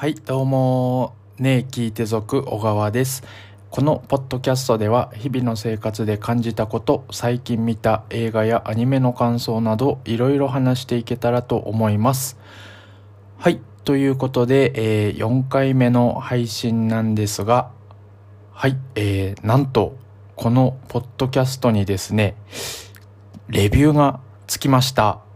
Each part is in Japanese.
はい、どうも、ねえ聞いて族小川です。このポッドキャストでは日々の生活で感じたこと、最近見た映画やアニメの感想などいろいろ話していけたらと思います。はい、ということで、えー4回目の配信なんですが、はい、えーなんと、このポッドキャストにですね、レビューがつきました。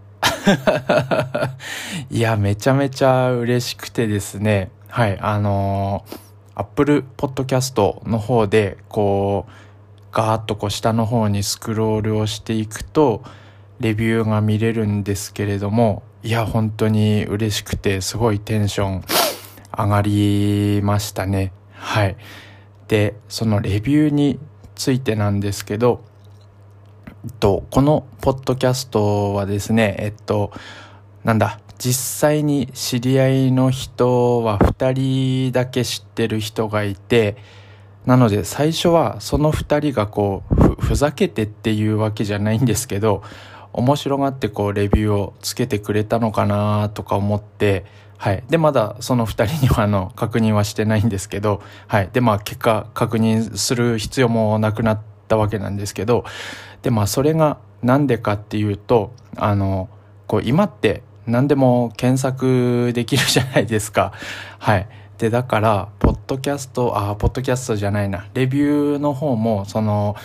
いや、めちゃめちゃ嬉しくてですね。はい、あのー、Apple Podcast の方で、こう、ガーッとこう下の方にスクロールをしていくと、レビューが見れるんですけれども、いや、本当に嬉しくて、すごいテンション上がりましたね。はい。で、そのレビューについてなんですけど、っと、このポッドキャストはですね、えっと、なんだ、実際に知り合いの人は2人だけ知ってる人がいて、なので最初はその2人がこうふ、ふざけてっていうわけじゃないんですけど、面白がってこうレビューをつけてくれたのかなとか思って、はい。で、まだその2人にはあの確認はしてないんですけど、はい。で、まあ結果確認する必要もなくなったわけなんですけど、で、まあそれがなんでかっていうと、あの、こう今って何でも検索できるじゃないですか。はい。で、だから、ポッドキャスト、あ、ポッドキャストじゃないな。レビューの方も、その、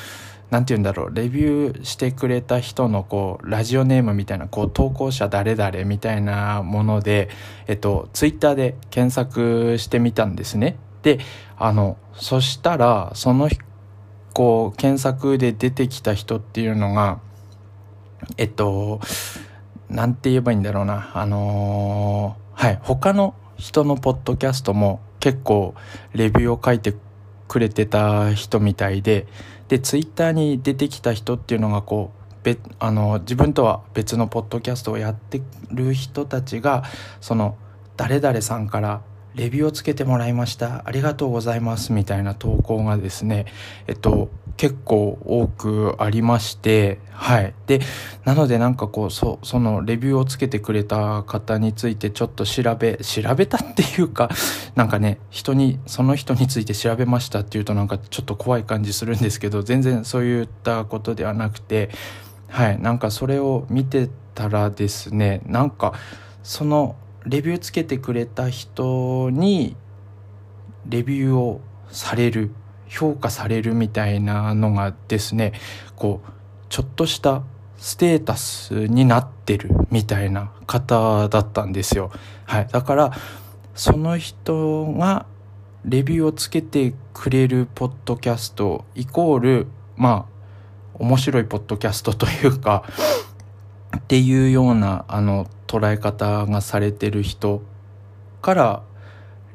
なんて言うんだろう、レビューしてくれた人の、こう、ラジオネームみたいな、こう、投稿者誰々みたいなもので、えっと、ツイッターで検索してみたんですね。で、あの、そしたら、その、こう、検索で出てきた人っていうのが、えっと、なんて言えばいいんだろうな。あのーはい。他の人のポッドキャストも結構レビューを書いてくれてた人みたいで、で、ツイッターに出てきた人っていうのがこう、別あの、自分とは別のポッドキャストをやってる人たちが、その、誰々さんからレビューをつけてもらいました。ありがとうございます。みたいな投稿がですね、えっと、結構多くありまして、はい。で、なのでなんかこう、そ、そのレビューをつけてくれた方についてちょっと調べ、調べたっていうか、なんかね、人に、その人について調べましたっていうとなんかちょっと怖い感じするんですけど、全然そういったことではなくて、はい。なんかそれを見てたらですね、なんか、その、レビューつけてくれた人に、レビューをされる、評価されるみたいなのがですね、こう、ちょっとしたステータスになってるみたいな方だったんですよ。はい。だから、その人がレビューをつけてくれるポッドキャストイコール、まあ、面白いポッドキャストというか、っていうような、あの、捉え方がされてる人から、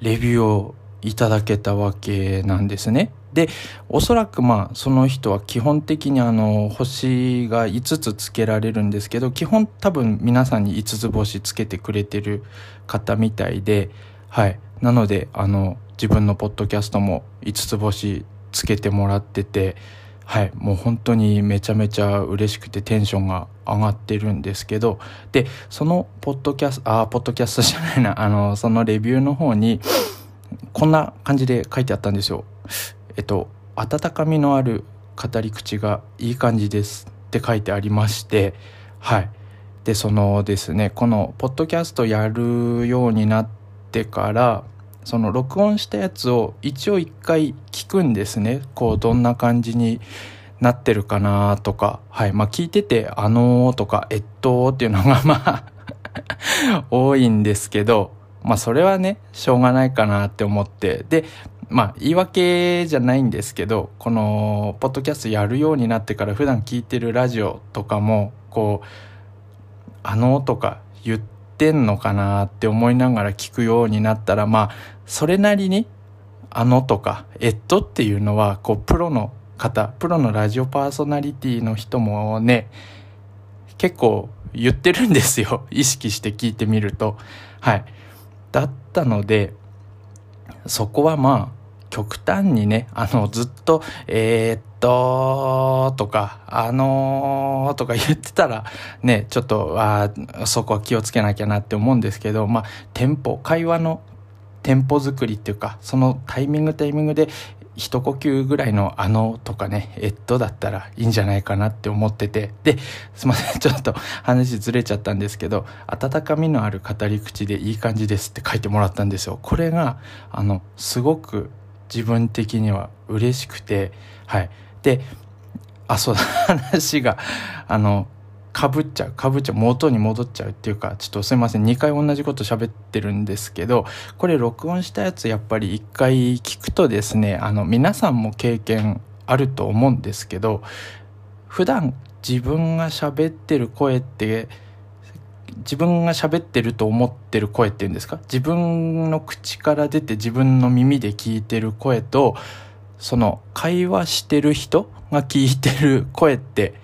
レビューをいただけたわけなんですね。で、おそらくまあ、その人は基本的にあの、星が5つつけられるんですけど、基本多分皆さんに5つ星つけてくれてる方みたいで、はい。なので、あの、自分のポッドキャストも5つ星つけてもらってて、はい。もう本当にめちゃめちゃ嬉しくてテンションが上がってるんですけど、で、そのポッドキャスト、あ、ポッドキャストじゃないな、あの、そのレビューの方に、こんな感じで書いてあったんですよ。えっと、温かみのある語り口がいい感じですって書いてありまして、はい。で、そのですね、このポッドキャストやるようになってから、その録音したやつを一応一回聞くんですね。こう、どんな感じになってるかなとか、はい。まあ聞いてて、あのーとか、えっとっていうのがまあ 多いんですけど、まあそれはね、しょうがないかなって思って、で、まあ言い訳じゃないんですけど、この、ポッドキャストやるようになってから普段聞いてるラジオとかも、こう、あのとか言ってんのかなって思いながら聞くようになったら、まあ、それなりに、あのとか、えっとっていうのは、こう、プロの方、プロのラジオパーソナリティの人もね、結構言ってるんですよ。意識して聞いてみると。はい。だったので、そこはまあ、極端にね、あの、ずっと、えー、っと、とか、あのー、とか 言ってたら、ね、ちょっと、あそこは気をつけなきゃなって思うんですけど、まあ、テンポ、会話のテンポ作りっていうか、そのタイミングタイミングで一呼吸ぐらいのあのとかね、えっとだったらいいんじゃないかなって思ってて、で、すいません、ちょっと話ずれちゃったんですけど、温かみのある語り口でいい感じですって書いてもらったんですよ。これが、あの、すごく自分的には嬉しくて、はい。で、あ、そうだ、話が、あの、かぶっちゃう、かぶっちゃう、元に戻っちゃうっていうか、ちょっとすいません、2回同じこと喋ってるんですけど、これ録音したやつやっぱり1回聞くとですね、あの、皆さんも経験あると思うんですけど、普段自分が喋ってる声って、自分が喋ってると思ってる声っていうんですか？自分の口から出て自分の耳で聞いてる声と、その会話してる人が聞いてる声って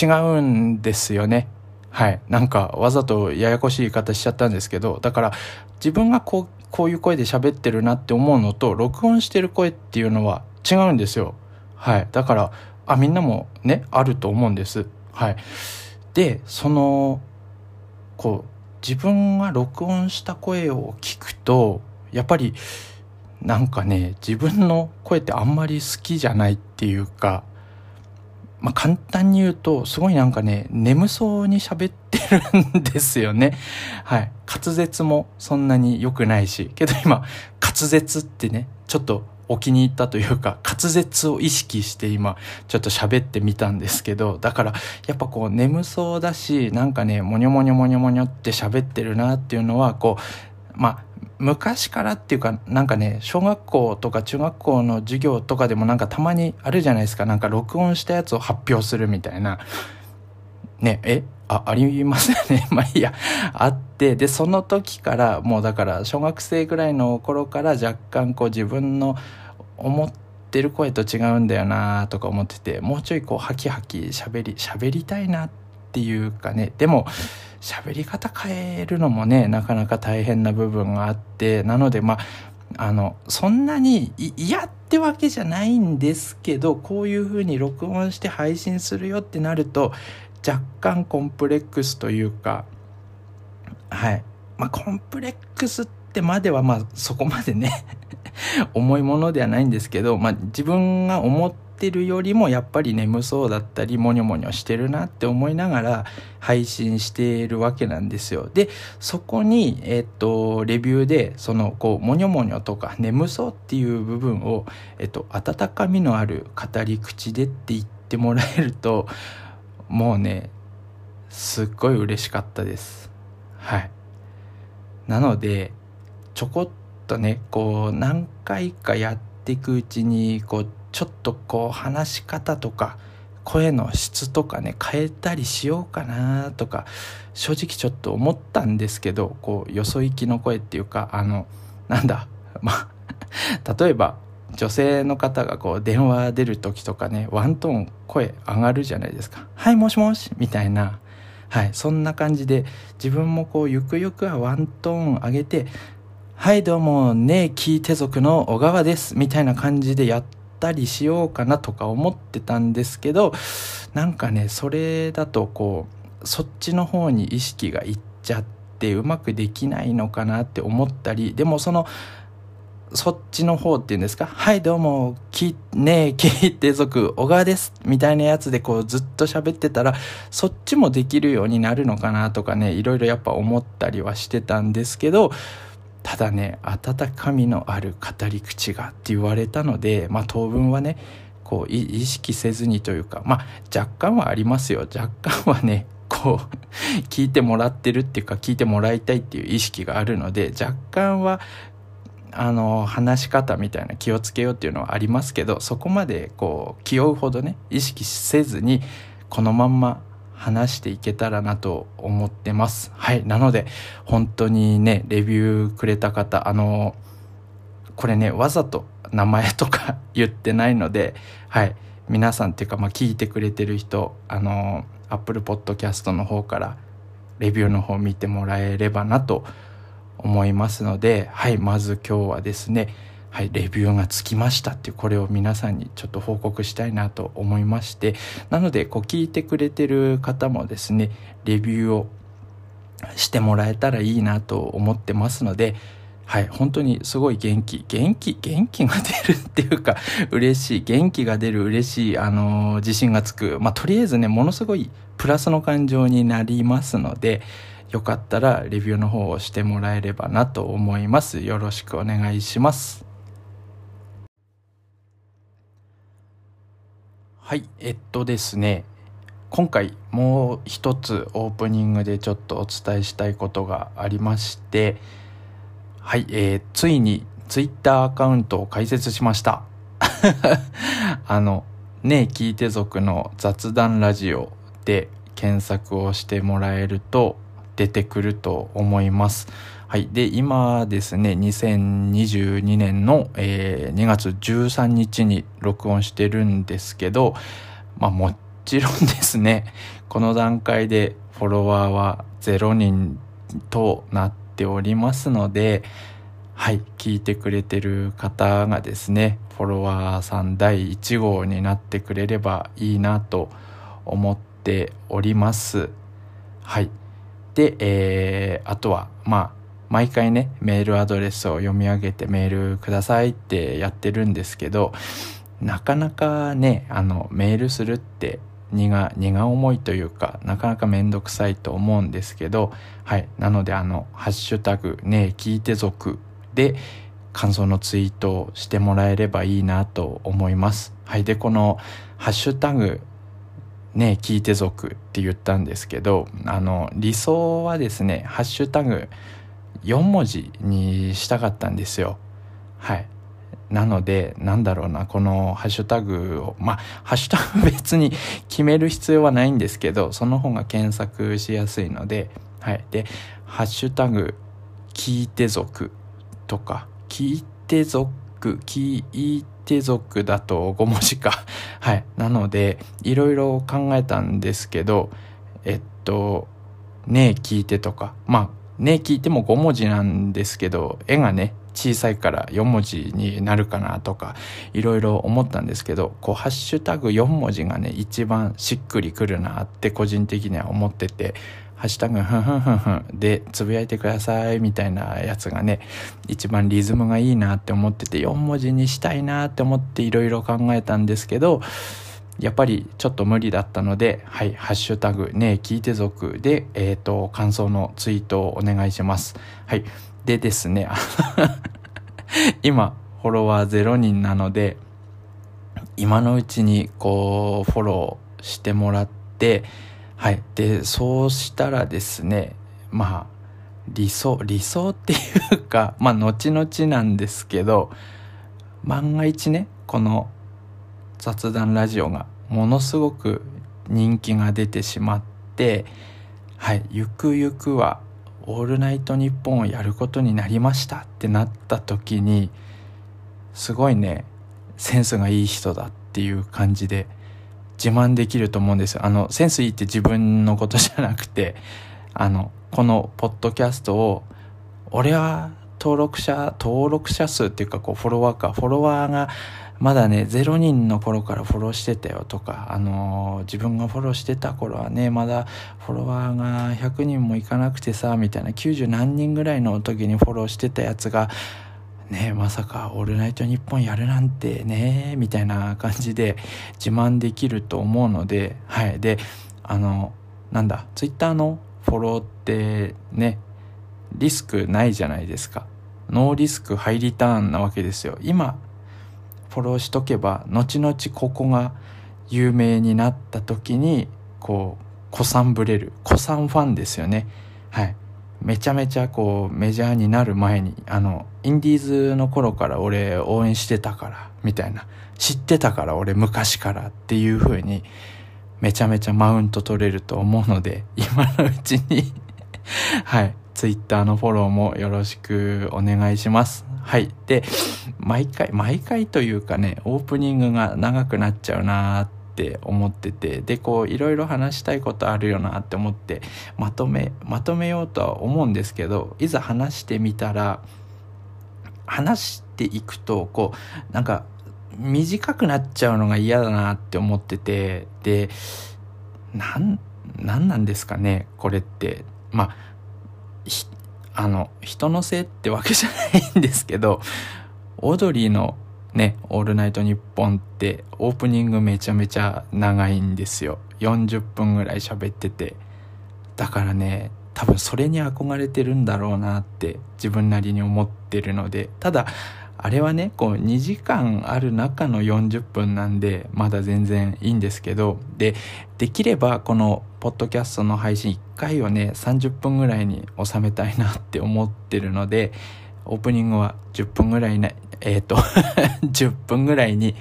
違うんですよね。はい。なんかわざとややこしい言い方しちゃったんですけど、だから自分がこう、こういう声で喋ってるなって思うのと、録音してる声っていうのは違うんですよ。はい。だから、あ、みんなもね、あると思うんです。はい。で、その、こう、自分が録音した声を聞くと、やっぱり、なんかね、自分の声ってあんまり好きじゃないっていうか、まあ、簡単に言うと、すごいなんかね、眠そうに喋ってるんですよね。はい。滑舌もそんなに良くないし。けど今、滑舌ってね、ちょっとお気に入ったというか、滑舌を意識して今、ちょっと喋ってみたんですけど、だから、やっぱこう眠そうだし、なんかね、もにょもにょもにょもにょって喋ってるなっていうのは、こう、まあ、昔からっていうか、なんかね、小学校とか中学校の授業とかでもなんかたまにあるじゃないですか。なんか録音したやつを発表するみたいな。ね、えあ、ありますよね。まあいいや。あって、で、その時から、もうだから小学生ぐらいの頃から若干こう自分の思ってる声と違うんだよなとか思ってて、もうちょいこうハキハキ喋り、喋りたいなっていうかね。でも、喋り方変えるのもね、なかなか大変な部分があって、なので、まあ、あの、そんなに嫌ってわけじゃないんですけど、こういう風に録音して配信するよってなると、若干コンプレックスというか、はい。まあ、コンプレックスってまでは、まあ、そこまでね 重いものではないんですけど、まあ、自分が思ってってるよりもやっぱり眠そうだったりモニョモニョしてるなって思いながら配信しているわけなんですよ。で、そこに、えっと、レビューで、その、こう、モニョモニョとか眠そうっていう部分を、えっと、温かみのある語り口でって言ってもらえると、もうね、すっごい嬉しかったです。はい。なので、ちょこっとね、こう、何回かやっていくうちに、こう、ちょっとこう話し方とか声の質とかね変えたりしようかなとか正直ちょっと思ったんですけどこうよそ行きの声っていうかあのなんだ まあ例えば女性の方がこう電話出る時とかねワントーン声上がるじゃないですか「はいもしもし」みたいな。はいそんな感じで自分もこうゆくゆくはワントーン上げて「はいどうもねえキー手族の小川です」みたいな感じでやってったりしようかなとか思ってたんですけどなんかねそれだとこうそっちの方に意識がいっちゃってうまくできないのかなって思ったりでもそのそっちの方っていうんですかはいどうも、き、ねえ、キーって族、小川です。みたいなやつでこうずっと喋ってたら、そっちもできるようになるのかなとかね、いろいろやっぱ思ったりはしてたんですけど、ただね温かみのある語り口がって言われたので、まあ、当分はねこう意識せずにというかまあ若干はありますよ。若干はねこう 聞いてもらってるっていうか聞いてもらいたいっていう意識があるので若干はあの話し方みたいな気をつけようっていうのはありますけどそこまでこう気負うほどね意識せずにこのまんま話していけたらなと思ってます。はい。なので、本当にね、レビューくれた方、あの、これね、わざと名前とか 言ってないので、はい。皆さんっていうか、まあ、聞いてくれてる人、あの、Apple Podcast の方からレビューの方見てもらえればなと思いますので、はい。まず今日はですね、はい、レビューがつきましたっていう、これを皆さんにちょっと報告したいなと思いまして、なので、こう聞いてくれてる方もですね、レビューをしてもらえたらいいなと思ってますので、はい、本当にすごい元気、元気、元気が出るっていうか、嬉しい、元気が出る嬉しい、あのー、自信がつく。まあ、とりあえずね、ものすごいプラスの感情になりますので、よかったらレビューの方をしてもらえればなと思います。よろしくお願いします。はい、えっとですね、今回もう一つオープニングでちょっとお伝えしたいことがありまして、はい、えー、ついにツイッターアカウントを開設しました。あの、ねえ聞いて族の雑談ラジオで検索をしてもらえると出てくると思います。はい。で、今ですね、2022年の、えー、2月13日に録音してるんですけど、まあもちろんですね、この段階でフォロワーは0人となっておりますので、はい、聞いてくれてる方がですね、フォロワーさん第1号になってくれればいいなと思っております。はい。で、えー、あとは、まあ、毎回ね、メールアドレスを読み上げてメールくださいってやってるんですけど、なかなかね、あの、メールするって荷が、荷が重いというか、なかなかめんどくさいと思うんですけど、はい。なので、あの、ハッシュタグ、ねえ聞いて族で、感想のツイートをしてもらえればいいなと思います。はい。で、この、ハッシュタグ、ねえ聞いて族って言ったんですけど、あの、理想はですね、ハッシュタグ4文字にしたかったんですよ。はい。なので、なんだろうな、このハッシュタグを、まあ、ハッシュタグ別に決める必要はないんですけど、その方が検索しやすいので、はい。で、ハッシュタグ、聞いて族とか、聞いて族、聞いて族だと5文字か。はい。なので、いろいろ考えたんですけど、えっと、ねえ聞いてとか、まあ、ね聞いても5文字なんですけど、絵がね、小さいから4文字になるかなとか、いろいろ思ったんですけど、こう、ハッシュタグ4文字がね、一番しっくりくるなって個人的には思ってて、ハッシュタグふんふんふんふんでつぶやいてくださいみたいなやつがね、一番リズムがいいなって思ってて、4文字にしたいなって思っていろいろ考えたんですけど、やっぱりちょっと無理だったので、はい、ハッシュタグねえ聞いて族で、えっ、ー、と、感想のツイートをお願いします。はい。でですね、今、フォロワー0人なので、今のうちにこう、フォローしてもらって、はい。で、そうしたらですね、まあ、理想、理想っていうか、まあ、後々なんですけど、万が一ね、この雑談ラジオがものすごく人気が出てしまって、はい、ゆくゆくはオールナイトニッポンをやることになりましたってなった時にすごいねセンスがいい人だっていう感じで自慢できると思うんですよ。あのセンスいいって自分のことじゃなくてあのこのポッドキャストを俺は登録者登録者数っていうかこうフォロワーかフォロワーがまだね、0人の頃からフォローしてたよとか、あのー、自分がフォローしてた頃はね、まだフォロワーが100人もいかなくてさ、みたいな90何人ぐらいの時にフォローしてたやつが、ねまさかオールナイトニッポンやるなんてね、みたいな感じで自慢できると思うので、はい。で、あの、なんだ、ツイッターのフォローってね、リスクないじゃないですか。ノーリスクハイリターンなわけですよ。今、フォローしとけば後々ここが有名になった時にこう古参ぶれる。古参ファンですよね。はい。めちゃめちゃこうメジャーになる前にあのインディーズの頃から俺応援してたからみたいな。知ってたから俺昔からっていう風にめちゃめちゃマウント取れると思うので 今のうちに。はい。ツイッターのフォローもよろしくお願いします。はい。で、毎回、毎回というかね、オープニングが長くなっちゃうなって思ってて、で、こう、いろいろ話したいことあるよなって思って、まとめ、まとめようとは思うんですけど、いざ話してみたら、話していくと、こう、なんか、短くなっちゃうのが嫌だなって思ってて、で、なん、なんなんですかね、これって。まあ、あの、人のせいってわけじゃないんですけど、オードリーのね、オールナイトニッポンってオープニングめちゃめちゃ長いんですよ。40分ぐらい喋ってて。だからね、多分それに憧れてるんだろうなって自分なりに思ってるので、ただ、あれはね、こう2時間ある中の40分なんで、まだ全然いいんですけど、で、できればこのポッドキャストの配信1回をね、30分ぐらいに収めたいなって思ってるので、オープニングは10分ぐらいね、えっ、ー、と10分ぐらいに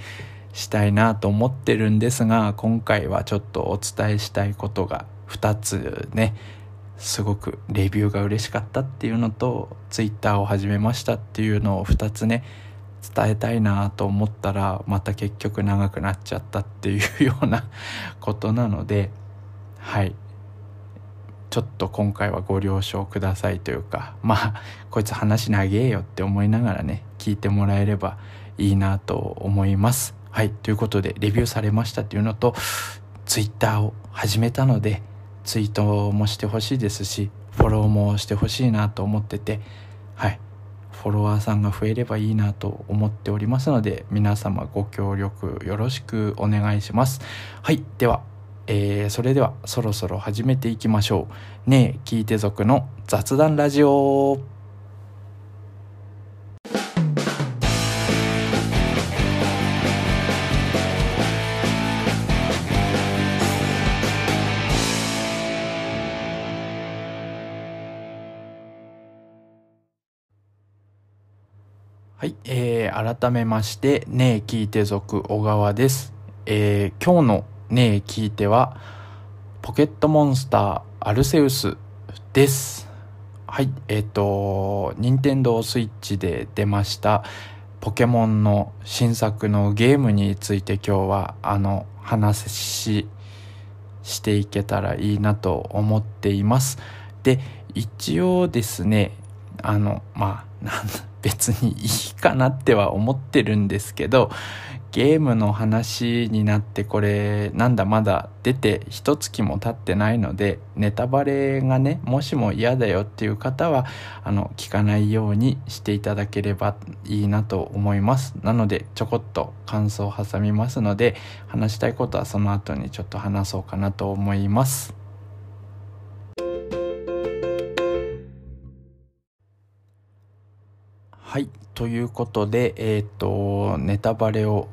したいなと思ってるんですが、今回はちょっとお伝えしたいことが2つね、すごくレビューが嬉しかったっていうのと、ツイッターを始めましたっていうのを2つね、伝えたいなと思ったら、また結局長くなっちゃったっていうようなことなので、はい。ちょっと今回はご了承くださいというか、まあ、こいつ話長えよって思いながらね、聞いてもらえればいいなと思います。はい。ということで、レビューされましたっていうのと、ツイッターを始めたので、ツイートもしてほしいですし、フォローもしてほしいなと思ってて、はい。フォロワーさんが増えればいいなと思っておりますので、皆様ご協力よろしくお願いします。はい。では、えー、それではそろそろ始めていきましょう。ねえ、聞いて族の雑談ラジオ。はい、えー、改めまして、ねえ聞いて族小川です。えー、今日のねえ聞いては、ポケットモンスターアルセウスです。はい、えっ、ー、と、任天堂スイッチで出ましたポケモンの新作のゲームについて今日はあの話ししていけたらいいなと思っています。で、一応ですね、あの、まあ、別にいいかなっては思ってるんですけど、ゲームの話になってこれなんだまだ出て一月も経ってないのでネタバレがねもしも嫌だよっていう方はあの聞かないようにしていただければいいなと思いますなのでちょこっと感想を挟みますので話したいことはその後にちょっと話そうかなと思いますはい。ということで、えっ、ー、と、ネタバレを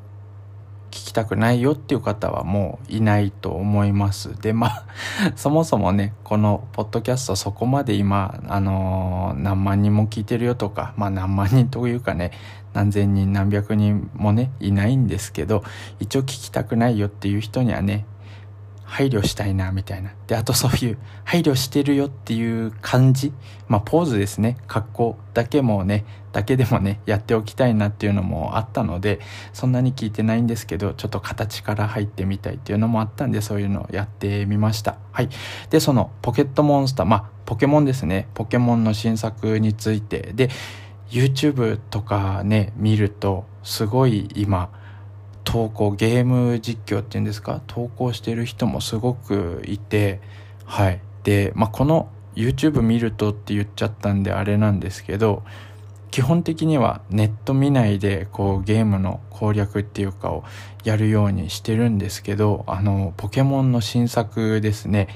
聞きたくないよっていう方はもういないと思います。で、まあ、そもそもね、このポッドキャストそこまで今、あのー、何万人も聞いてるよとか、まあ何万人というかね、何千人何百人もね、いないんですけど、一応聞きたくないよっていう人にはね、配慮したいな、みたいな。で、あとそういう、配慮してるよっていう感じ。まあ、ポーズですね。格好だけもね、だけでもね、やっておきたいなっていうのもあったので、そんなに聞いてないんですけど、ちょっと形から入ってみたいっていうのもあったんで、そういうのをやってみました。はい。で、その、ポケットモンスター、まあ、ポケモンですね。ポケモンの新作について。で、YouTube とかね、見ると、すごい今、投稿ゲーム実況っていうんですか？投稿してる人もすごくいてはい。で、まあ、この YouTube 見るとって言っちゃったんであれなんですけど基本的にはネット見ないでこうゲームの攻略っていうかをやるようにしてるんですけどあのポケモンの新作ですね。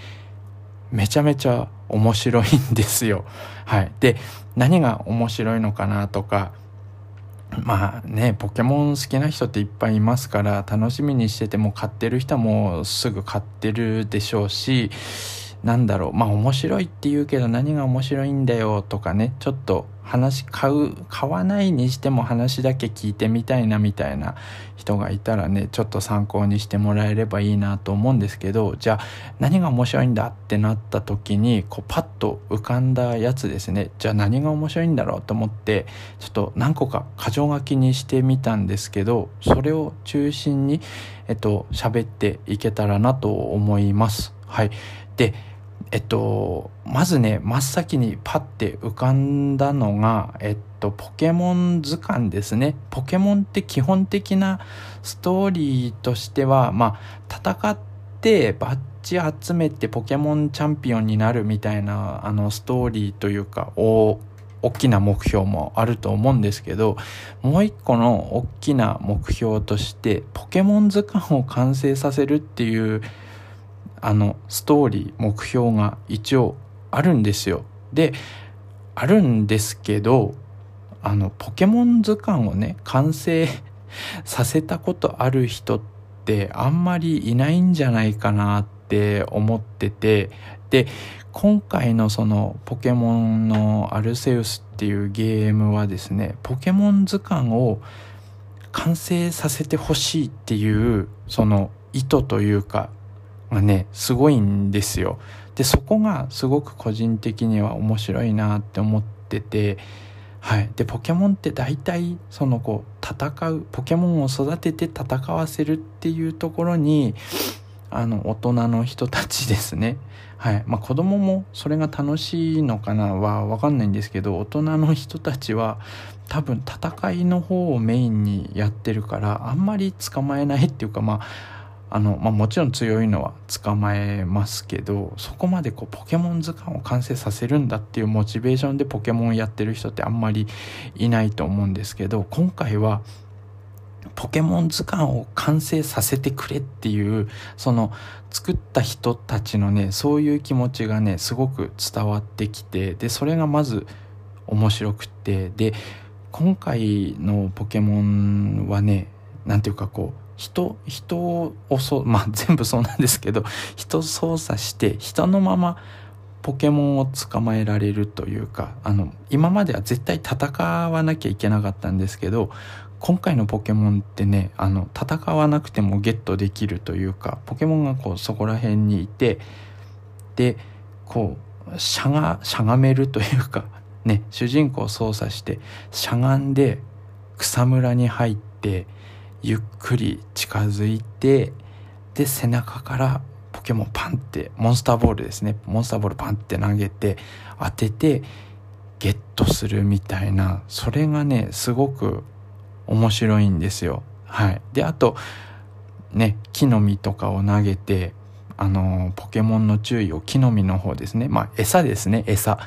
めちゃめちゃ面白いんですよ。はい。で何が面白いのかなとかまあね、ポケモン好きな人っていっぱいいますから、楽しみにしてても買ってる人もすぐ買ってるでしょうし、なんだろう、まあ面白いって言うけど何が面白いんだよとかね、ちょっと話買う、買わないにしても話だけ聞いてみたいなみたいな人がいたらね、ちょっと参考にしてもらえればいいなと思うんですけど、じゃあ何が面白いんだってなった時に、こうパッと浮かんだやつですね、じゃあ何が面白いんだろうと思って、ちょっと何個か箇条書きにしてみたんですけど、それを中心に、えっと、喋っていけたらなと思います。はい。で、えっと、まずね、真っ先にパッて浮かんだのが、えっと、ポケモン図鑑ですね。ポケモンって基本的なストーリーとしては、まあ、戦ってバッち集めてポケモンチャンピオンになるみたいなあのストーリーというか大きな目標もあると思うんですけどもう一個の大きな目標としてポケモン図鑑を完成させるっていうあのストーリー目標が一応あるんですよ。であるんですけどあのポケモン図鑑をね完成させたことある人ってあんまりいないんじゃないかなって思っててで今回のそのポケモンのアルセウスっていうゲームはですねポケモン図鑑を完成させてほしいっていうその意図というかがねすごいんですよ。でそこがすごく個人的には面白いなって思っててはい、でポケモンって大体そのこう戦うポケモンを育てて戦わせるっていうところにあの大人の人たちですね。はい。まあ子供もそれが楽しいのかなは分かんないんですけど大人の人たちは多分戦いの方をメインにやってるからあんまり捕まえないっていうかまああの、まあ、もちろん強いのは捕まえますけどそこまでこうポケモン図鑑を完成させるんだっていうモチベーションでポケモンやってる人ってあんまりいないと思うんですけど今回はポケモン図鑑を完成させてくれっていうその作った人たちのねそういう気持ちがねすごく伝わってきてでそれがまず面白くってで今回のポケモンはね何ていうかこう人人をそ まあ全部そうなんですけど人操作して人のままポケモンを捕まえられるというかあの今までは絶対戦わなきゃいけなかったんですけど今回のポケモンってねあの戦わなくてもゲットできるというかポケモンがこうそこら辺にいてでこうしゃがしゃがめるというかね主人公を操作してしゃがんで草むらに入ってゆっくり近づいてで背中からポケモンパンってモンスターボールですね。モンスターボールパンって投げて当ててゲットするみたいな。それがねすごく面白いんですよ。はい。であとね木の実とかを投げてあのポケモンの注意を木の実の方ですね。まあ餌ですね餌。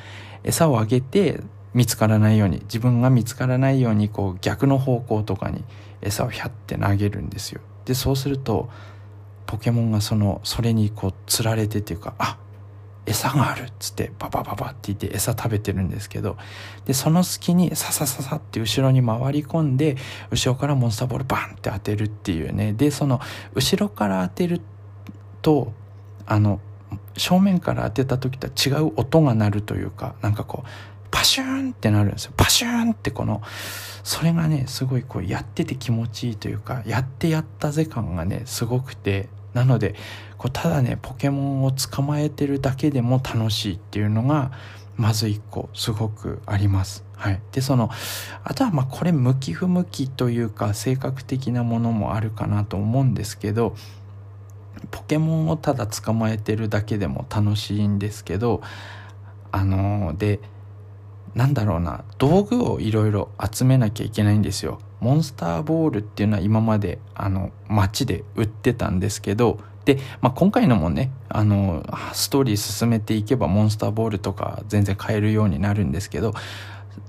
餌をあげて見つからないように自分が見つからないようにこう逆の方向とかに餌をひゃって投げるんですよ。でそうするとポケモンがそのそれにこうつられてっていうかあ餌があるっつってババババって言って餌食べてるんですけどでその隙にササササって後ろに回り込んで後ろからモンスターボールバンって当てるっていうね。でその後ろから当てるとあの正面から当てた時とは違う音が鳴るというかなんかこうパシューンってなるんですよ。パシューンってこのそれがねすごいこうやってて気持ちいいというかやってやったぜ感がねすごくて。なのでこうただねポケモンを捕まえてるだけでも楽しいっていうのがまず一個すごくあります。はい、でそのあとはまあこれ向き不向きというか性格的なものもあるかなと思うんですけどポケモンをただ捕まえてるだけでも楽しいんですけどあのー、でなんだろうな。道具をいろいろ集めなきゃいけないんですよ。モンスターボールっていうのは今まであの街で売ってたんですけどで、まあ、今回のもねあのストーリー進めていけばモンスターボールとか全然買えるようになるんですけど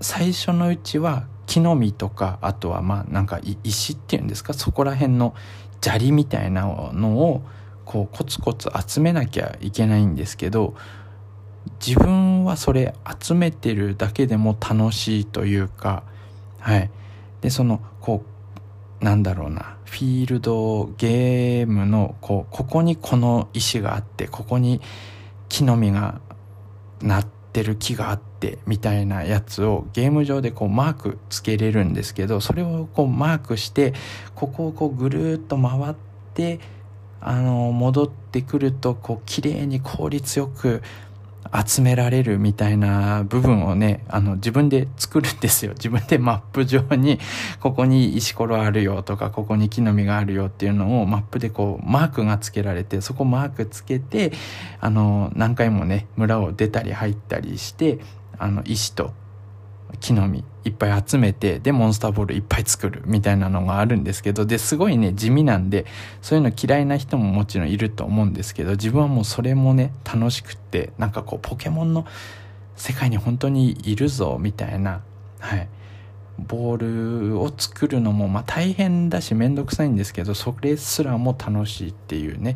最初のうちは木の実とかあとはまあなんか石っていうんですか？そこら辺の砂利みたいなのをこうコツコツ集めなきゃいけないんですけど自分はそれ集めてるだけでも楽しいというかはい。でそのこうなんだろうなフィールドゲームのこうここにこの石があってここに木の実がなってる木があってみたいなやつをゲーム上でこうマークつけれるんですけどそれをこうマークしてここをこうぐるっと回ってあの戻ってくるとこう綺麗に効率よく集められるみたいな部分をね、あの自分で作るんですよ。自分でマップ上に、ここに石ころあるよとか、ここに木の実があるよっていうのをマップでこう、マークがつけられて、そこマークつけて、あの、何回もね、村を出たり入ったりして、あの、石と、木の実いっぱい集めてでモンスターボールいっぱい作るみたいなのがあるんですけどですごいね地味なんでそういうの嫌いな人ももちろんいると思うんですけど自分はもうそれもね楽しくってなんかこうポケモンの世界に本当にいるぞみたいなはい。ボールを作るのもまあ大変だし面倒くさいんですけどそれすらも楽しいっていうね。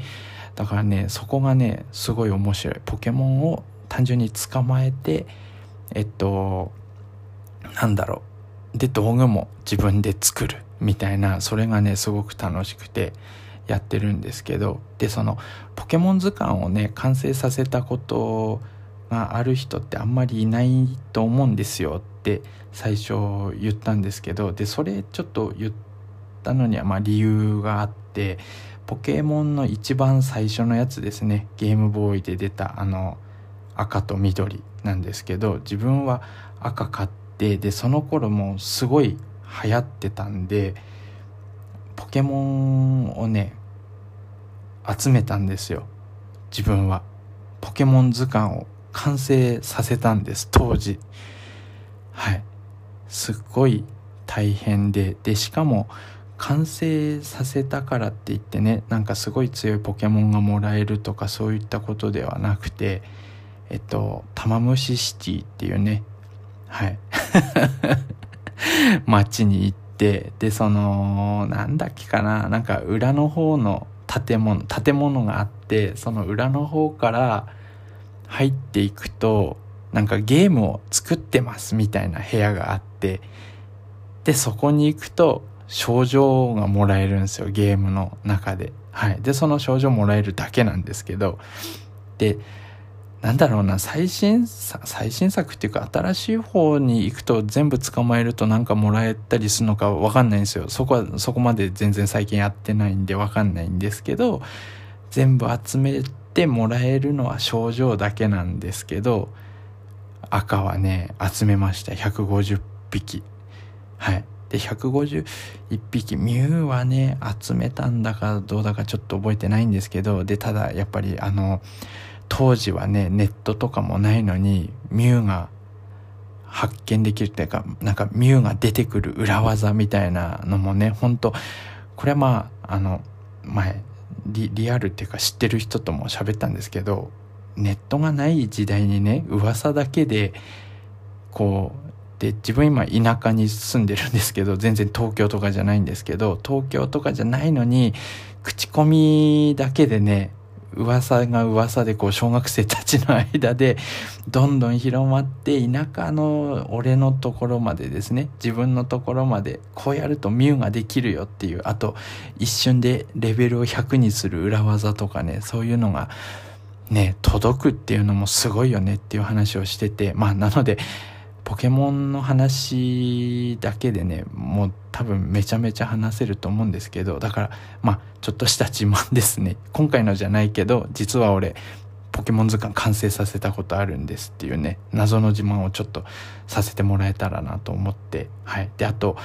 だからねそこがねすごい面白い。ポケモンを単純に捕まえてえっとなんだろう。で道具も自分で作る。みたいなそれがねすごく楽しくてやってるんですけど。でそのポケモン図鑑をね完成させたことがある人ってあんまりいないと思うんですよ。って最初言ったんですけど。でそれちょっと言ったのにはま理由があってポケモンの一番最初のやつですね。ゲームボーイで出たあの赤と緑なんですけど自分は赤買ってでその頃もすごい流行ってたんでポケモンをね集めたんですよ。自分は。ポケモン図鑑を完成させたんです当時。はい。すっごい大変ででしかも完成させたからって言ってねなんかすごい強いポケモンがもらえるとかそういったことではなくてえっと玉虫シティっていうね。はい。街に行ってでそのなんだっけかななんか裏の方の建物建物があってその裏の方から入っていくとなんかゲームを作ってますみたいな部屋があってでそこに行くと症状がもらえるんですよゲームの中で。はい。でその症状もらえるだけなんですけどでなんだろうな最新最新作っていうか新しい方に行くと全部捕まえるとなんかもらえたりするのかわかんないんですよ。そこはそこまで全然最近やってないんでわかんないんですけど全部集めてもらえるのは症状だけなんですけど赤はね集めました。150匹。はい。で151匹。ミュウはね集めたんだかどうだかちょっと覚えてないんですけどでただやっぱりあの当時はねネットとかもないのにミュウが発見できるっていうかなんかミュウが出てくる裏技みたいなのもね本当これはまああの前リリアルっていうか知ってる人とも喋ったんですけどネットがない時代にね噂だけでこうで自分今田舎に住んでるんですけど全然東京とかじゃないんですけど東京とかじゃないのに口コミだけでね噂が噂でこう小学生たちの間でどんどん広まって田舎の俺のところまでですね自分のところまでこうやるとミュウができるよっていうあと一瞬でレベルを100にする裏技とかねそういうのがね届くっていうのもすごいよねっていう話をしててまあなのでポケモンの話だけでねもう多分めちゃめちゃ話せると思うんですけどだからまあちょっとした自慢ですね。今回のじゃないけど実は俺ポケモン図鑑完成させたことあるんですっていうね謎の自慢をちょっとさせてもらえたらなと思ってはい。であと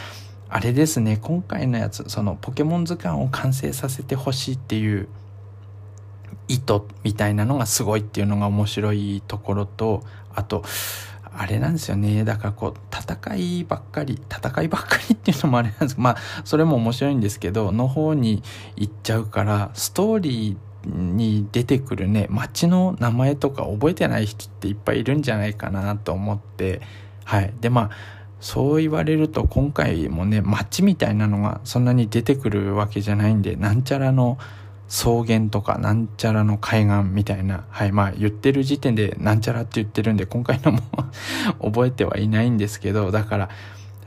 あれですね今回のやつそのポケモン図鑑を完成させてほしいっていう意図みたいなのがすごいっていうのが面白いところとあとあれなんですよね。だからこう、戦いばっかり、戦いばっかりっていうのもあれなんですけど、まあ、それも面白いんですけど、の方に行っちゃうから、ストーリーに出てくるね、街の名前とか覚えてない人っていっぱいいるんじゃないかなと思って、はい。で、まあ、そう言われると今回もね、街みたいなのがそんなに出てくるわけじゃないんで、なんちゃらの、草原とかなんちゃらの海岸みたいな、はい、まあ言ってる時点でなんちゃらって言ってるんで今回のも覚えてはいないんですけど、だから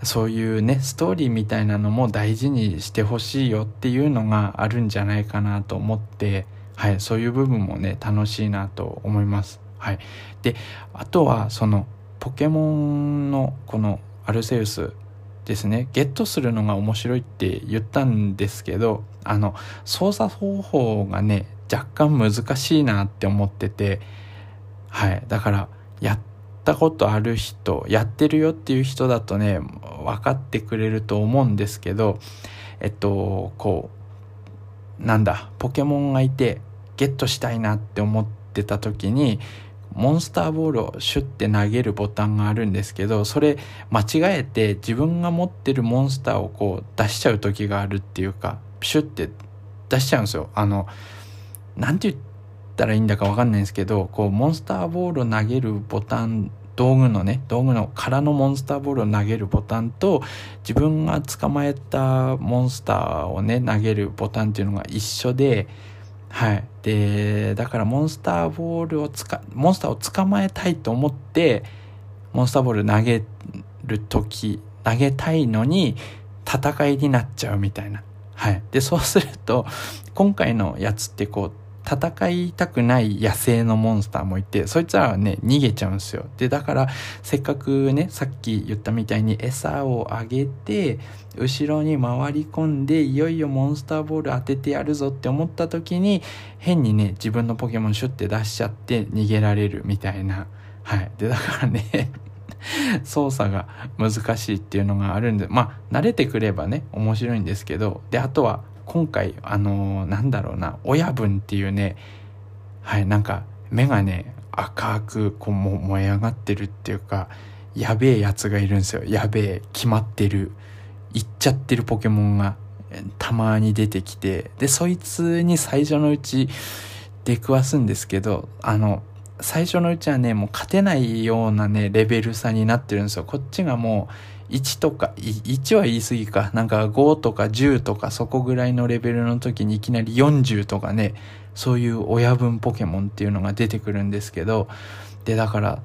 そういうね、ストーリーみたいなのも大事にしてほしいよっていうのがあるんじゃないかなと思って、はい、そういう部分もね、楽しいなと思います。はい。で、あとはそのポケモンのこのアルセウスですね。ゲットするのが面白いって言ったんですけどあの操作方法がね若干難しいなって思っててはい。だからやったことある人やってるよっていう人だとね分かってくれると思うんですけどえっとこうなんだポケモンがいてゲットしたいなって思ってた時にモンスターボールをシュッて投げるボタンがあるんですけどそれ間違えて自分が持ってるモンスターをこう出しちゃう時があるっていうかシュッて出しちゃうんですよ。あのなんて言ったらいいんだかわかんないんですけどこうモンスターボールを投げるボタン道具のね道具の空のモンスターボールを投げるボタンと自分が捕まえたモンスターをね投げるボタンっていうのが一緒ではい。でだからモンスターボールをつかモンスターを捕まえたいと思ってモンスターボール投げる時投げたいのに戦いになっちゃうみたいな。はい。でそうすると今回のやつってこう戦いたくない野生のモンスターもいて、そいつらはね、逃げちゃうんですよ。で、だから、せっかくね、さっき言ったみたいに餌をあげて、後ろに回り込んで、いよいよモンスターボール当ててやるぞって思った時に、変にね、自分のポケモンシュッて出しちゃって逃げられるみたいな。はい。で、だからね 操作が難しいっていうのがあるんで、まあ、慣れてくればね、面白いんですけど、で、あとは、今回あのー、なんだろうな親分っていうねはいなんか目がね赤くこうも燃え上がってるっていうかやべえやつがいるんですよ。やべえ決まってる。いっちゃってるポケモンがたまに出てきてでそいつに最初のうち出くわすんですけどあの最初のうちはねもう勝てないようなねレベル差になってるんですよ。こっちがもう1とか、1は言い過ぎか。なんか5とか10とかそこぐらいのレベルの時にいきなり40とかね、そういう親分ポケモンっていうのが出てくるんですけど、で、だから、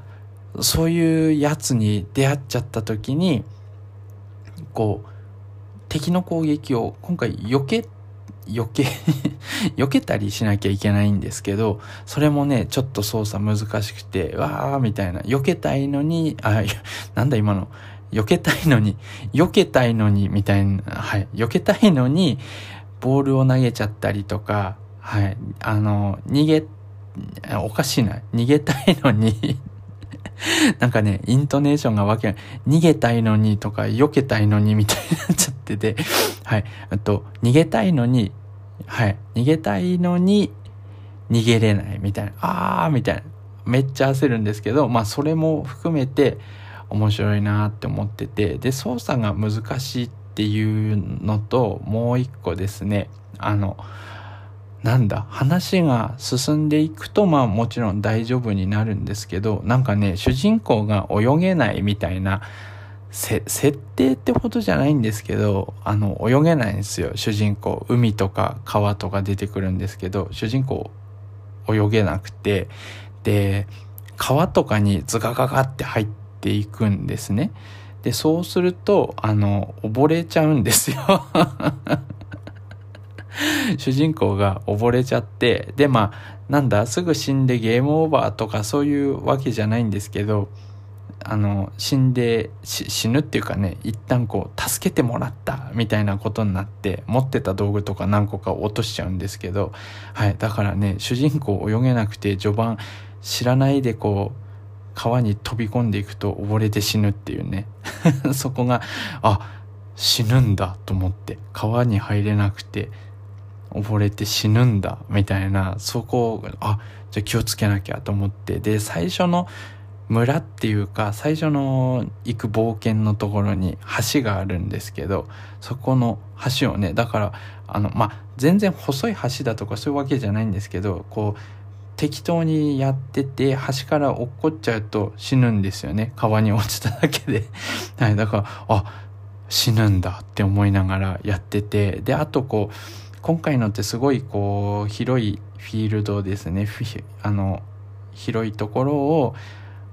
そういうやつに出会っちゃった時に、こう、敵の攻撃を今回避け、避け 避けたりしなきゃいけないんですけど、それもね、ちょっと操作難しくて、わーみたいな、避けたいのに、あ、なんだ今の、避けたいのに、避けたいのに、みたいな、はい、避けたいのに、ボールを投げちゃったりとか、はい、あの、逃げ、おかしい。な、逃げたいのに なんかね、イントネーションがわけない。逃げたいのにとか、避けたいのにみたいになっちゃってて、はい、あと、逃げたいのに、はい、逃げたいのに、逃げれないみたいな、あーみたいな、めっちゃ焦るんですけど、まあそれも含めて、面白いなって思っててで操作が難しいっていうのともう一個ですねあのなんだ話が進んでいくとまあもちろん大丈夫になるんですけどなんかね主人公が泳げないみたいな設定ってほどじゃないんですけどあの泳げないんですよ。主人公海とか川とか出てくるんですけど主人公泳げなくてで川とかにズガガガって入ってていくんですね。で、そうすると、あの、溺れちゃうんですよ 主人公が溺れちゃって、で、まあ、なんだ、すぐ死んでゲームオーバーとかそういうわけじゃないんですけど、あの、死んで、死ぬっていうかね、一旦こう、助けてもらったみたいなことになって、持ってた道具とか何個か落としちゃうんですけど、はい、だからね、主人公泳げなくて序盤知らないでこう、川に飛び込んでいくと溺れて死ぬっていうね。そこがあ死ぬんだと思って川に入れなくて溺れて死ぬんだみたいなそこをあじゃあ気をつけなきゃと思って。で最初の村っていうか最初の行く冒険のところに橋があるんですけどそこの橋をねだからあのまあ全然細い橋だとかそういうわけじゃないんですけどこう適当にやってて、端から落っこっちゃうと死ぬんですよね。川に落ちただけで。はい、だから、あ、死ぬんだって思いながらやってて、で、あとこう、今回のってすごいこう、広いフィールドですね。あの、広いところを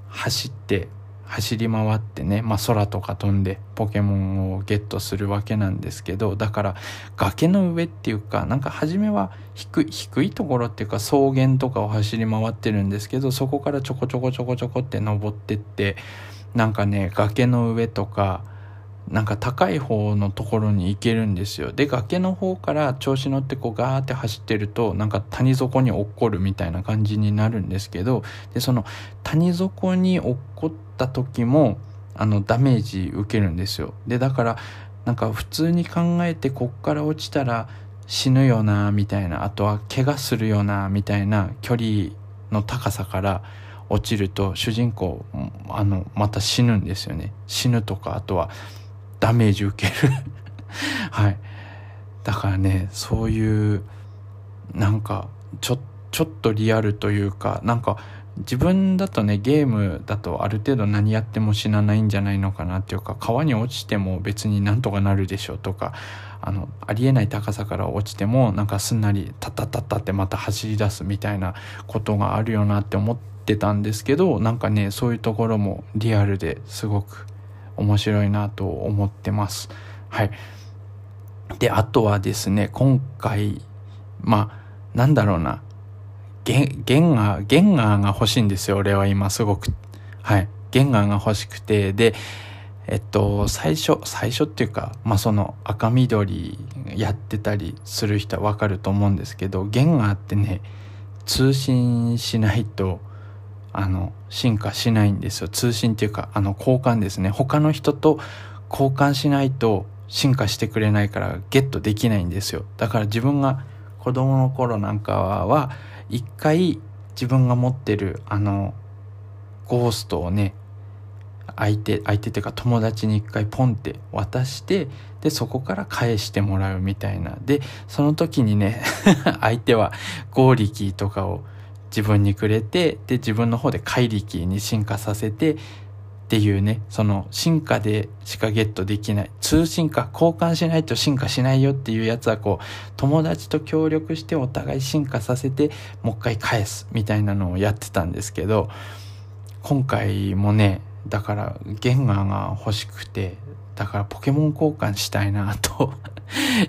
走って走り回ってね、まあ、空とか飛んでポケモンをゲットするわけなんですけどだから崖の上っていうかなんか初めは低い低いところっていうか草原とかを走り回ってるんですけどそこからちょこちょこちょこちょこって登ってってなんかね崖の上とかなんか高い方のところに行けるんですよ。で、崖の方から調子乗ってこうガーって走ってると、なんか谷底に落っこるみたいな感じになるんですけど、で、その谷底に落っこった時も、あの、ダメージ受けるんですよ。で、だから、なんか普通に考えてこっから落ちたら死ぬよな、みたいな、あとは怪我するよな、みたいな距離の高さから落ちると主人公あのまた死ぬんですよね死ぬとかあとはダメージ受ける。はい。だからねそういうなんかちょちょっとリアルというかなんか自分だとねゲームだとある程度何やっても死なないんじゃないのかなっていうか川に落ちても別になんとかなるでしょうとかあのありえない高さから落ちてもなんかすんなりタッタッタッタってまた走り出すみたいなことがあるよなって思ってたんですけどなんかねそういうところもリアルですごく面白いなと思ってます。はい。で、あとはですね、今回、まあ、なんだろうな、ゲゲンガー、ゲンガーが欲しいんですよ、俺は今すごく。はい。ゲンガーが欲しくて、で、えっと、最初、最初っていうか、まあ、その赤緑やってたりする人はわかると思うんですけど、ゲンガーってね、通信しないと、あの、進化しないんですよ。通信っていうか、あの、交換ですね。他の人と交換しないと進化してくれないからゲットできないんですよ。だから自分が子供の頃なんかは、一回自分が持ってるあのゴーストをね相手相手っていうか友達に一回ポンって渡してでそこから返してもらうみたいなでその時にね 相手は合力とかを自分にくれてで自分の方で怪力に進化させてっていうね、その進化でしかゲットできない、通信化、交換しないと進化しないよっていうやつはこう、友達と協力してお互い進化させて、もう一回返すみたいなのをやってたんですけど、今回もね、だからゲンガーが欲しくて、だからポケモン交換したいなと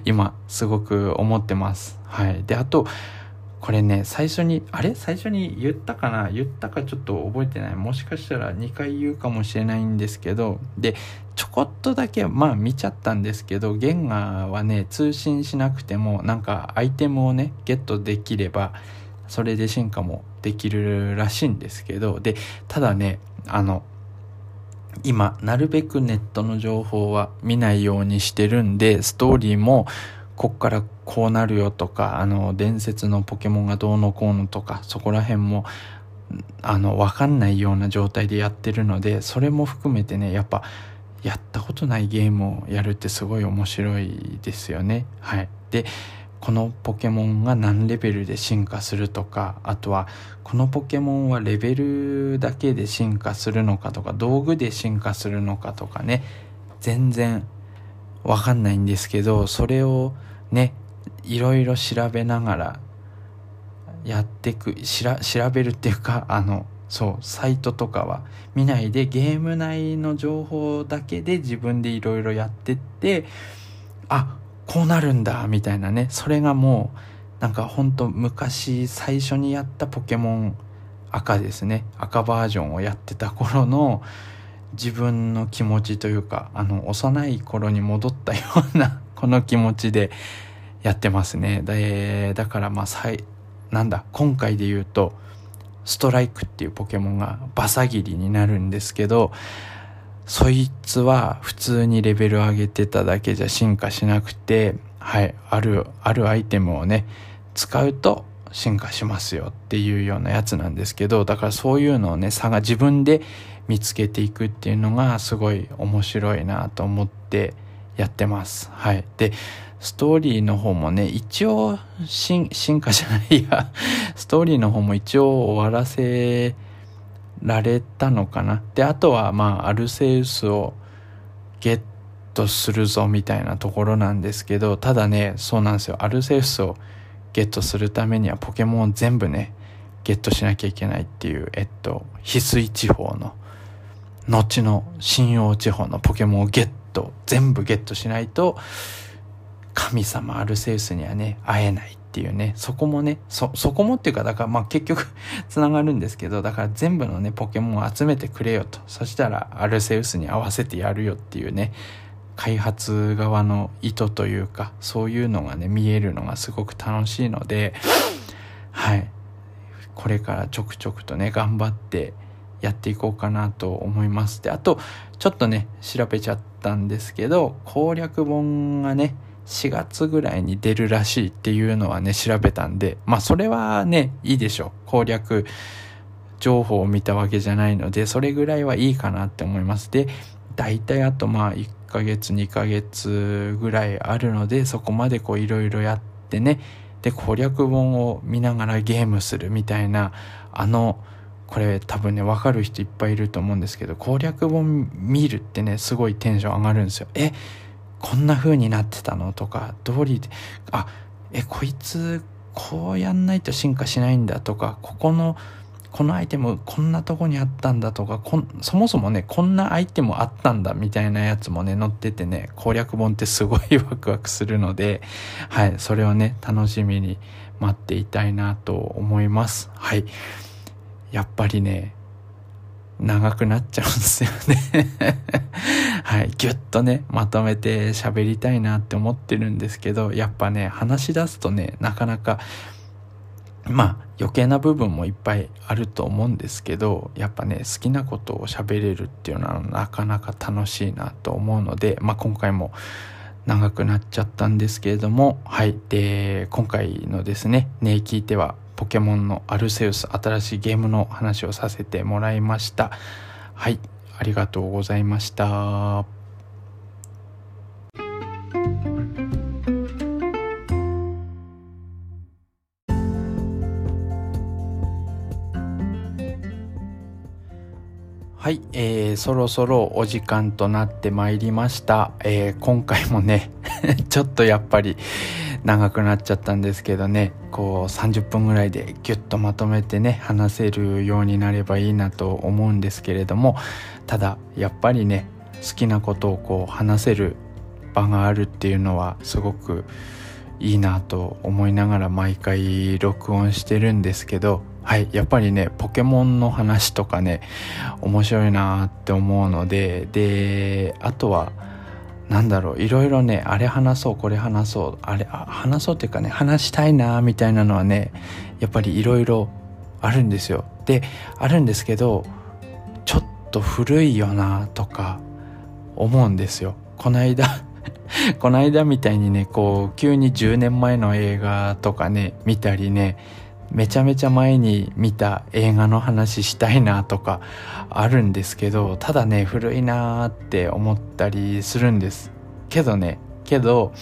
今すごく思ってます。はい。で、あと、これね、最初に、あれ？最初に言ったかな？言ったかちょっと覚えてない。もしかしたら2回言うかもしれないんですけど、で、ちょこっとだけ、まあ見ちゃったんですけど、ゲンガーはね、通信しなくても、なんかアイテムをね、ゲットできれば、それで進化もできるらしいんですけど、で、ただね、あの、今、なるべくネットの情報は見ないようにしてるんで、ストーリーも、こっからこうなるよとか、あの、伝説のポケモンがどうのこうのとか、そこら辺も、あの、わかんないような状態でやってるので、それも含めてね、やっぱ、やったことないゲームをやるってすごい面白いですよね。はい。で、このポケモンが何レベルで進化するとか、あとは、このポケモンはレベルだけで進化するのかとか、道具で進化するのかとかね、全然わかんないんですけど、それをね、いろいろ調べながらやってくしら、調べるっていうか、あの、そう、サイトとかは見ないでゲーム内の情報だけで自分でいろいろやってって、あ、こうなるんだ、みたいなね。それがもう、なんかほんと昔最初にやったポケモン赤ですね。赤バージョンをやってた頃の自分の気持ちというか、あの、幼い頃に戻ったようなこの気持ちでやってますね。で、だからまあ、さい、なんだ、今回で言うと、ストライクっていうポケモンがバサギリになるんですけど、そいつは普通にレベル上げてただけじゃ進化しなくて、はい、ある、あるアイテムをね、使うと進化しますよっていうようなやつなんですけど、だからそういうのをね、差が自分で見つけていくっていうのがすごい面白いなと思って、やってます。はい。で、ストーリーの方もね、一応進、進化じゃな いや、ストーリーの方も一応終わらせられたのかな。で、あとはまあ、アルセウスをゲットするぞみたいなところなんですけど、ただね、そうなんですよ。アルセウスをゲットするためにはポケモンを全部ね、ゲットしなきゃいけないっていう、えっと、翡翠地方の、後の信用地方のポケモンをゲット、全部ゲットしないと、神様アルセウスにはね、会えないっていうね、そこもね、そ、そこもっていうか、だからまあ結局 繋がるんですけど、だから全部のね、ポケモンを集めてくれよと。そしたらアルセウスに合わせてやるよっていうね、開発側の意図というか、そういうのがね、見えるのがすごく楽しいので、はい。これからちょくちょくとね、頑張ってやっていこうかなと思います。で、あと、ちょっとね、調べちゃったんですけど、攻略本がね、4月ぐらいに出るらしいっていうのはね、調べたんで、まあそれはね、いいでしょう。攻略情報を見たわけじゃないので、それぐらいはいいかなって思います。で、大体あとまあ1ヶ月、2ヶ月ぐらいあるので、そこまでこういろいろやってね、で、攻略本を見ながらゲームするみたいな、あの、これ多分ね、わかる人いっぱいいると思うんですけど、攻略本見るってね、すごいテンション上がるんですよ。え、こんな風になってたのとか、通りで、あ、え、こいつ、こうやんないと進化しないんだとか、ここの、このアイテムこんなとこにあったんだとかそもそもねこんなアイテムあったんだみたいなやつもね載っててね攻略本ってすごいワクワクするのではいそれをね楽しみに待っていたいなと思います。はい。やっぱりね長くなっちゃうんですよね はい。ぎゅっとね、まとめて喋りたいなって思ってるんですけど、やっぱね、話し出すとね、なかなか、まあ、余計な部分もいっぱいあると思うんですけど、やっぱね、好きなことを喋れるっていうのはなかなか楽しいなと思うので、まあ今回も長くなっちゃったんですけれども、はい。で、今回のですね、ね聞いては、ポケモンのアルセウス新しいゲームの話をさせてもらいました。はい。ありがとうございました。はい、えー、そろそろお時間となってまいりました。えー、今回もね ちょっとやっぱり長くなっちゃったんですけどね、こう30分ぐらいでギュッとまとめてね、話せるようになればいいなと思うんですけれども、ただやっぱりね、好きなことをこう話せる場があるっていうのはすごくいいなと思いながら毎回録音してるんですけど、はい、やっぱりね、ポケモンの話とかね、面白いなって思うので、で、あとは、なんだろう、いろいろね、あれ話そう、これ話そう、あれ、あ話そうっていうかね、話したいなみたいなのはね、やっぱりいろいろあるんですよ。で、あるんですけど、ちょっと古いよなとか思うんですよ。この間この間みたいにね、こう、急に10年前の映画とかね、見たりね、めちゃめちゃ前に見た映画の話したいなとかあるんですけどただね古いなーって思ったりするんです。けどねけど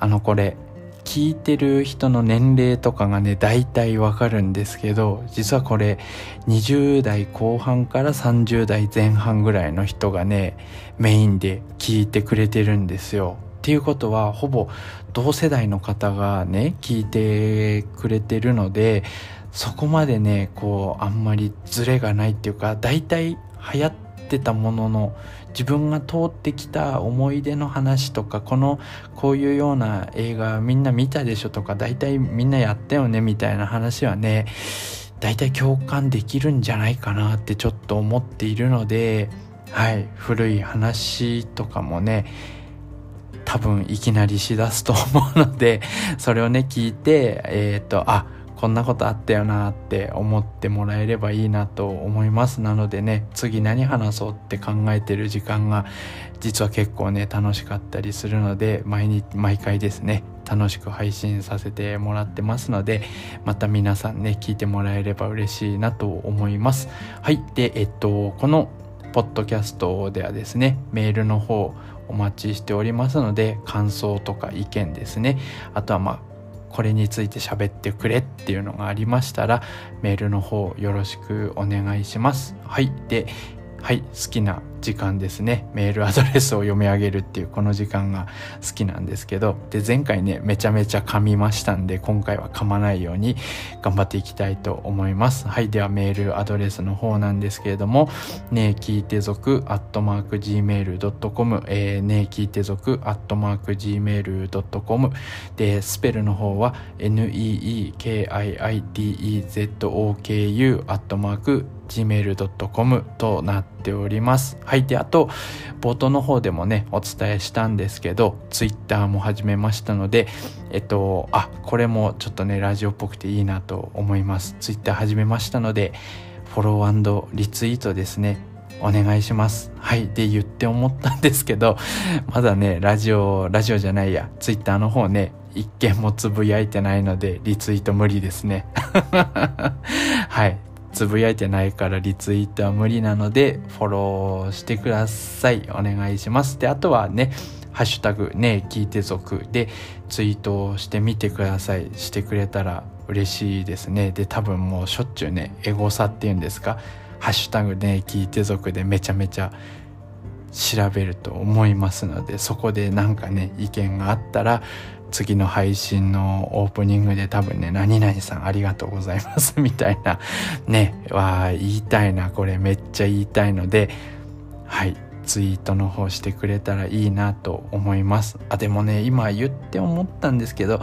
あのこれ聞いてる人の年齢とかがね大体わかるんですけど実はこれ20代後半から30代前半ぐらいの人がねメインで聞いてくれてるんですよ。っていうことはほぼ同世代の方がね聞いてくれてるのでそこまでねこうあんまりズレがないっていうか大体流行ってたものの自分が通ってきた思い出の話とかこのこういうような映画みんな見たでしょとか大体みんなやったよねみたいな話はね大体共感できるんじゃないかなってちょっと思っているのではい古い話とかもね多分いきなりしだすと思うので、それをね、聞いて、えっ、ー、と、あ、こんなことあったよなって思ってもらえればいいなと思います。なのでね、次何話そうって考えてる時間が実は結構ね、楽しかったりするので、毎日、毎回ですね、楽しく配信させてもらってますので、また皆さんね、聞いてもらえれば嬉しいなと思います。はい。で、えっと、このポッドキャストではですね、メールの方、お待ちしておりますので感想とか意見ですね。あとはまあこれについて喋ってくれっていうのがありましたらメールの方よろしくお願いします。はい。ではい。好きな時間ですね。メールアドレスを読み上げるっていうこの時間が好きなんですけど。で前回ねめちゃめちゃ噛みましたんで今回は噛まないように頑張っていきたいと思います。はいではメールアドレスの方なんですけれども。ねえ聞いて族アットマーク gmail.com えー、ねえ聞いて族アットマーク gmail.com でスペルの方は neekiitezoku アットマーク gmail.com となってております。はい。で、あと、冒頭の方でもね、お伝えしたんですけど、ツイッターも始めましたので、えっと、あ、これもちょっとね、ラジオっぽくていいなと思います。ツイッター始めましたので、フォローリツイートですね、お願いします。はい。で、言って思ったんですけど、まだね、ラジオ、ラジオじゃないや、ツイッターの方ね、一件もつぶやいてないので、リツイート無理ですね。はい。つぶやいてないからリツイートは無理なのでフォローしてください。お願いします。であとはねハッシュタグね聞いて族でツイートをしてみてください。してくれたら嬉しいですね。で多分もうしょっちゅうねエゴサっていうんですかハッシュタグね聞いて族でめちゃめちゃ調べると思いますのでそこでなんかね意見があったら次の配信のオープニングで多分ね、何々さんありがとうございます みたいな、ね、わ言いたいな、これめっちゃ言いたいので、はい、ツイートの方してくれたらいいなと思います。あ、でもね、今言って思ったんですけど、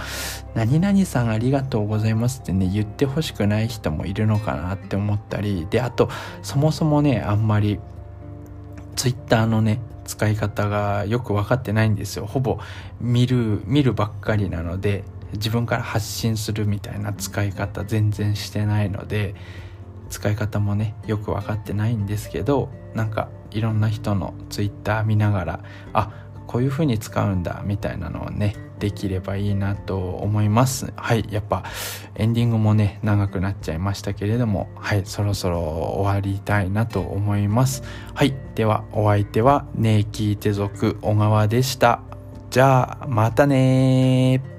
何々さんありがとうございますってね、言ってほしくない人もいるのかなって思ったり、で、あと、そもそもね、あんまり、ツイッターのね、使い方がよく分かってないんですよ。ほぼ見る見るばっかりなので自分から発信するみたいな使い方全然してないので使い方もねよく分かってないんですけどなんかいろんな人の Twitter 見ながらあこういう風に使うんだみたいなのをねできればいいなと思います。はいやっぱエンディングもね長くなっちゃいましたけれどもはいそろそろ終わりたいなと思います。はいではお相手はネイキーテ族小川でした。じゃあまたね